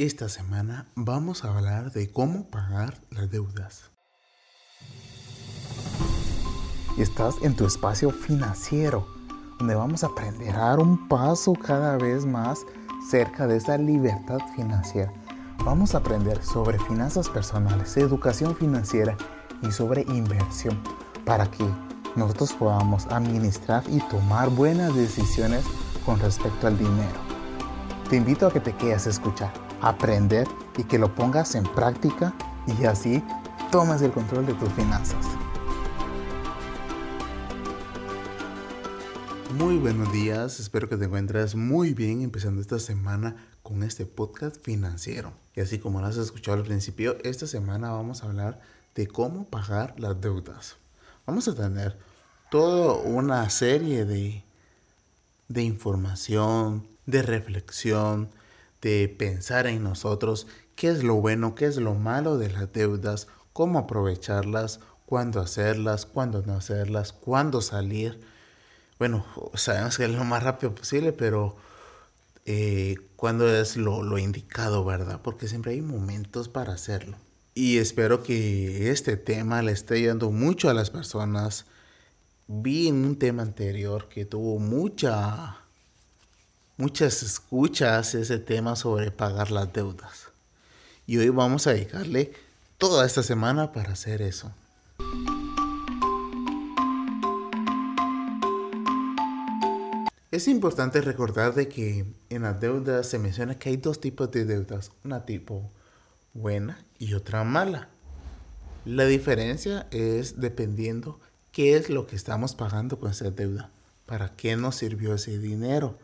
Esta semana vamos a hablar de cómo pagar las deudas. Estás en tu espacio financiero, donde vamos a aprender a dar un paso cada vez más cerca de esa libertad financiera. Vamos a aprender sobre finanzas personales, educación financiera y sobre inversión para que nosotros podamos administrar y tomar buenas decisiones con respecto al dinero. Te invito a que te quedes a escuchar, aprender y que lo pongas en práctica y así tomes el control de tus finanzas. Muy buenos días, espero que te encuentres muy bien empezando esta semana con este podcast financiero. Y así como lo has escuchado al principio, esta semana vamos a hablar de cómo pagar las deudas. Vamos a tener toda una serie de, de información, de reflexión, de pensar en nosotros qué es lo bueno, qué es lo malo de las deudas, cómo aprovecharlas, cuándo hacerlas, cuándo no hacerlas, cuándo salir. Bueno, sabemos que es lo más rápido posible, pero eh, cuándo es lo, lo indicado, ¿verdad? Porque siempre hay momentos para hacerlo. Y espero que este tema le esté ayudando mucho a las personas. Vi en un tema anterior que tuvo mucha, muchas escuchas ese tema sobre pagar las deudas. Y hoy vamos a dedicarle toda esta semana para hacer eso. Es importante recordar de que en las deudas se menciona que hay dos tipos de deudas. Una tipo buena y otra mala. La diferencia es dependiendo qué es lo que estamos pagando con esa deuda, para qué nos sirvió ese dinero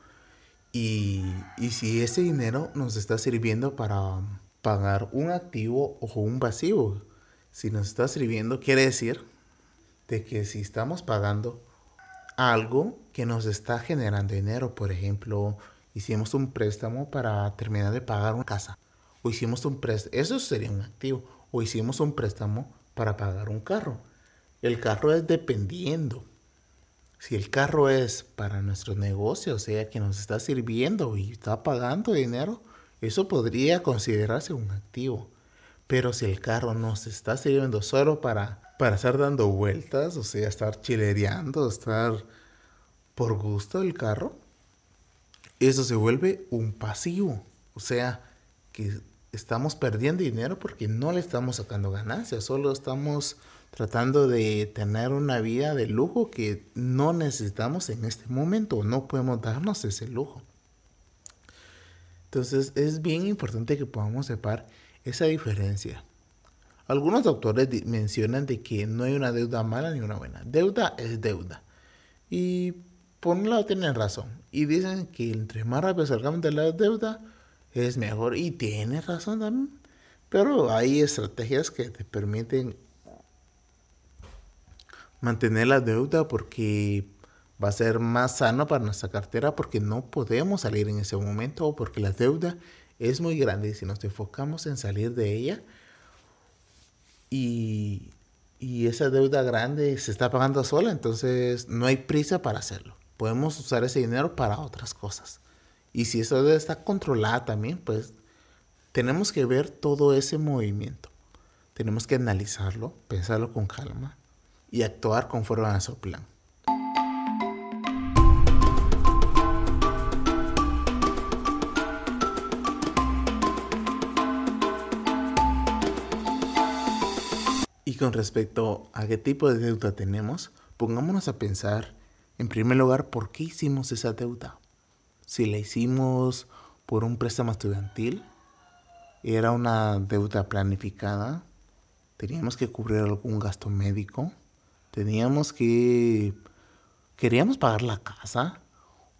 y, si ese dinero nos está sirviendo para pagar un activo o un pasivo. Si nos está sirviendo, quiere decir de que si estamos pagando algo que nos está generando dinero, por ejemplo, hicimos un préstamo para terminar de pagar una casa o hicimos un préstamo, eso sería un activo, o hicimos un préstamo para pagar un carro. El carro es dependiendo. Si el carro es para nuestro negocio, o sea, que nos está sirviendo y está pagando dinero, eso podría considerarse un activo. Pero si el carro nos está sirviendo solo para, para estar dando vueltas, o sea, estar chilereando, estar por gusto del carro, eso se vuelve un pasivo. O sea, que estamos perdiendo dinero porque no le estamos sacando ganancias, solo estamos tratando de tener una vida de lujo que no necesitamos en este momento, no podemos darnos ese lujo. Entonces es bien importante que podamos separar esa diferencia. Algunos doctores mencionan de que no hay una deuda mala ni una buena. Deuda es deuda. Y por un lado tienen razón. Y dicen que entre más rápido salgamos de la deuda, es mejor. Y tiene razón también. Pero hay estrategias que te permiten mantener la deuda porque va a ser más sano para nuestra cartera porque no podemos salir en ese momento o porque la deuda es muy grande y si nos enfocamos en salir de ella y, y esa deuda grande se está pagando sola, entonces no hay prisa para hacerlo. Podemos usar ese dinero para otras cosas. Y si esa deuda está controlada también, pues tenemos que ver todo ese movimiento. Tenemos que analizarlo, pensarlo con calma y actuar conforme a nuestro plan. Y con respecto a qué tipo de deuda tenemos, pongámonos a pensar, en primer lugar, por qué hicimos esa deuda. Si la hicimos por un préstamo estudiantil, era una deuda planificada, teníamos que cubrir algún gasto médico, teníamos que... queríamos pagar la casa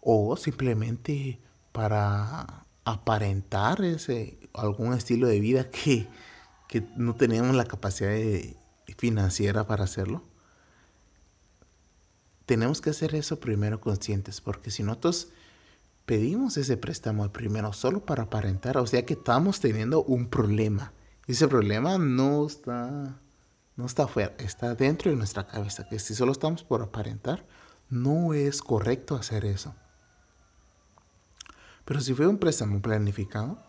o simplemente para aparentar algún estilo de vida que, que no teníamos la capacidad financiera para hacerlo. Tenemos que hacer eso primero conscientes, porque si nosotros pedimos ese préstamo primero solo para aparentar, o sea que estamos teniendo un problema. Ese problema no está no está afuera, está dentro de nuestra cabeza, que si solo estamos por aparentar, no es correcto hacer eso. Pero si fue un préstamo planificado,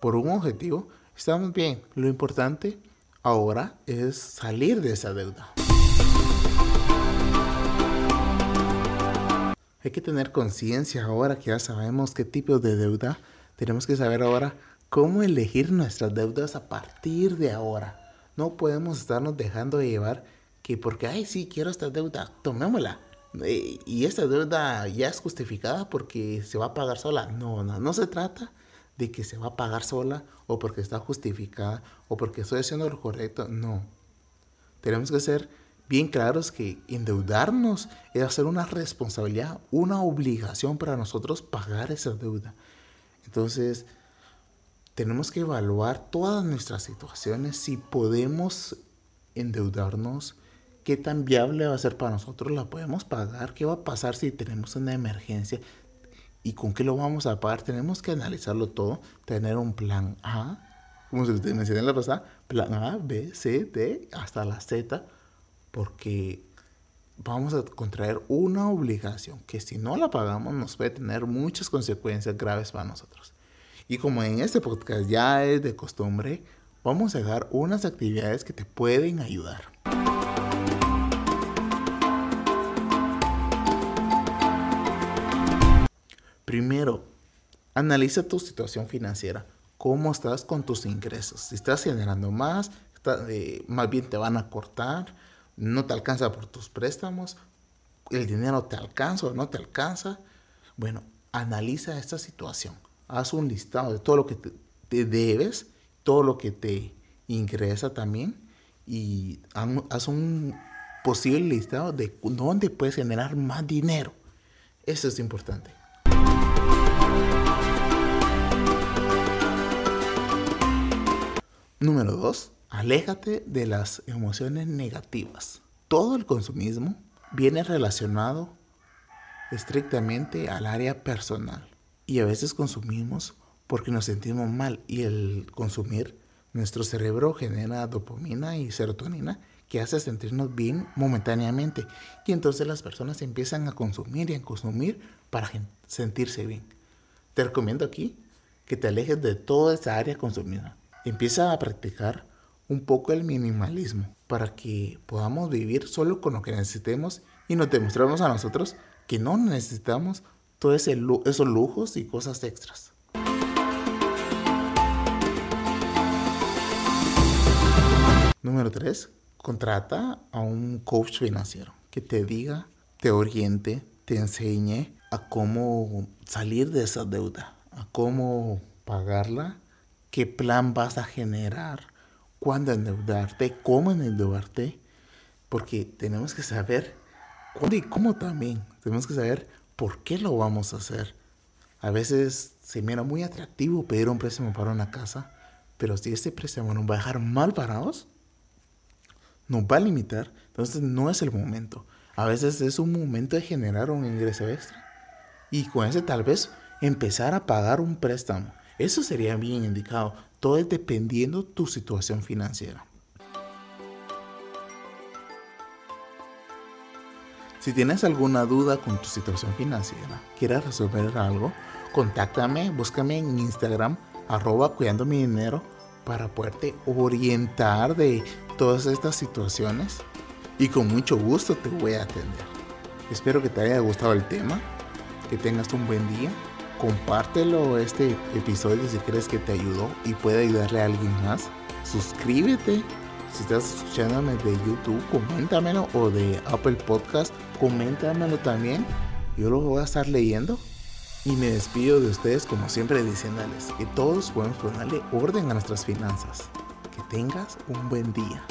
por un objetivo, estamos bien. Lo importante ahora es salir de esa deuda. Hay que tener conciencia ahora que ya sabemos qué tipo de deuda. Tenemos que saber ahora cómo elegir nuestras deudas a partir de ahora. No podemos estarnos dejando de llevar que porque, ay, sí, quiero esta deuda, tomémosla. Y esta deuda ya es justificada porque se va a pagar sola. No, no, no se trata de que se va a pagar sola o porque está justificada o porque estoy haciendo lo correcto. No. Tenemos que ser bien claros que endeudarnos es hacer una responsabilidad, una obligación para nosotros pagar esa deuda. Entonces, tenemos que evaluar todas nuestras situaciones, si podemos endeudarnos, qué tan viable va a ser para nosotros, la podemos pagar, qué va a pasar si tenemos una emergencia y con qué lo vamos a pagar. Tenemos que analizarlo todo, tener un plan A, como se mencioné en la pasada, plan A, B, C, D, hasta la Z, porque vamos a contraer una obligación que si no la pagamos nos puede tener muchas consecuencias graves para nosotros. Y como en este podcast ya es de costumbre, vamos a dar unas actividades que te pueden ayudar. Primero, analiza tu situación financiera. ¿Cómo estás con tus ingresos? Si estás generando más, eh, más bien te van a cortar, no te alcanza por tus préstamos, el dinero te alcanza o no te alcanza. Bueno, analiza esta situación. Haz un listado de todo lo que te, debes, todo lo que te ingresa también y haz un posible listado de dónde puedes generar más dinero. Eso es importante. Número 2. Aléjate de las emociones negativas. Todo el consumismo viene relacionado estrictamente al área personal. Y a veces consumimos porque nos sentimos mal y el consumir, nuestro cerebro genera dopamina y serotonina que hace sentirnos bien momentáneamente. Y entonces las personas empiezan a consumir y a consumir para sentirse bien. Te recomiendo aquí que te alejes de toda esa área consumida Empieza a practicar un poco el minimalismo para que podamos vivir solo con lo que necesitemos y nos demostremos a nosotros que no necesitamos todos esos lujos y cosas extras. Número 3. Contrata a un coach financiero que te diga, te oriente, te enseñe a cómo salir de esa deuda, a cómo pagarla qué plan vas a generar, cuándo endeudarte, cómo endeudarte, porque tenemos que saber cuándo y cómo también. Tenemos que saber por qué lo vamos a hacer. A veces se mira muy atractivo pedir un préstamo para una casa, pero si este préstamo nos va a dejar mal parados, nos va a limitar, entonces no es el momento. A veces es un momento de generar un ingreso extra y con ese tal vez empezar a pagar un préstamo. Eso sería bien indicado. Todo es dependiendo tu situación financiera. Si tienes alguna duda con tu situación financiera, quieres resolver algo, contáctame, búscame en Instagram, arroba cuidando mi dinero, para poderte orientar de todas estas situaciones y con mucho gusto te voy a atender. Espero que te haya gustado el tema, que tengas un buen día compártelo este episodio si crees que te ayudó y puede ayudarle a alguien más. Suscríbete. Si estás escuchándome de YouTube, coméntamelo o de Apple Podcast, coméntamelo también. Yo lo voy a estar leyendo. Y me despido de ustedes como siempre diciéndoles que todos podemos ponerle orden a nuestras finanzas. Que tengas un buen día.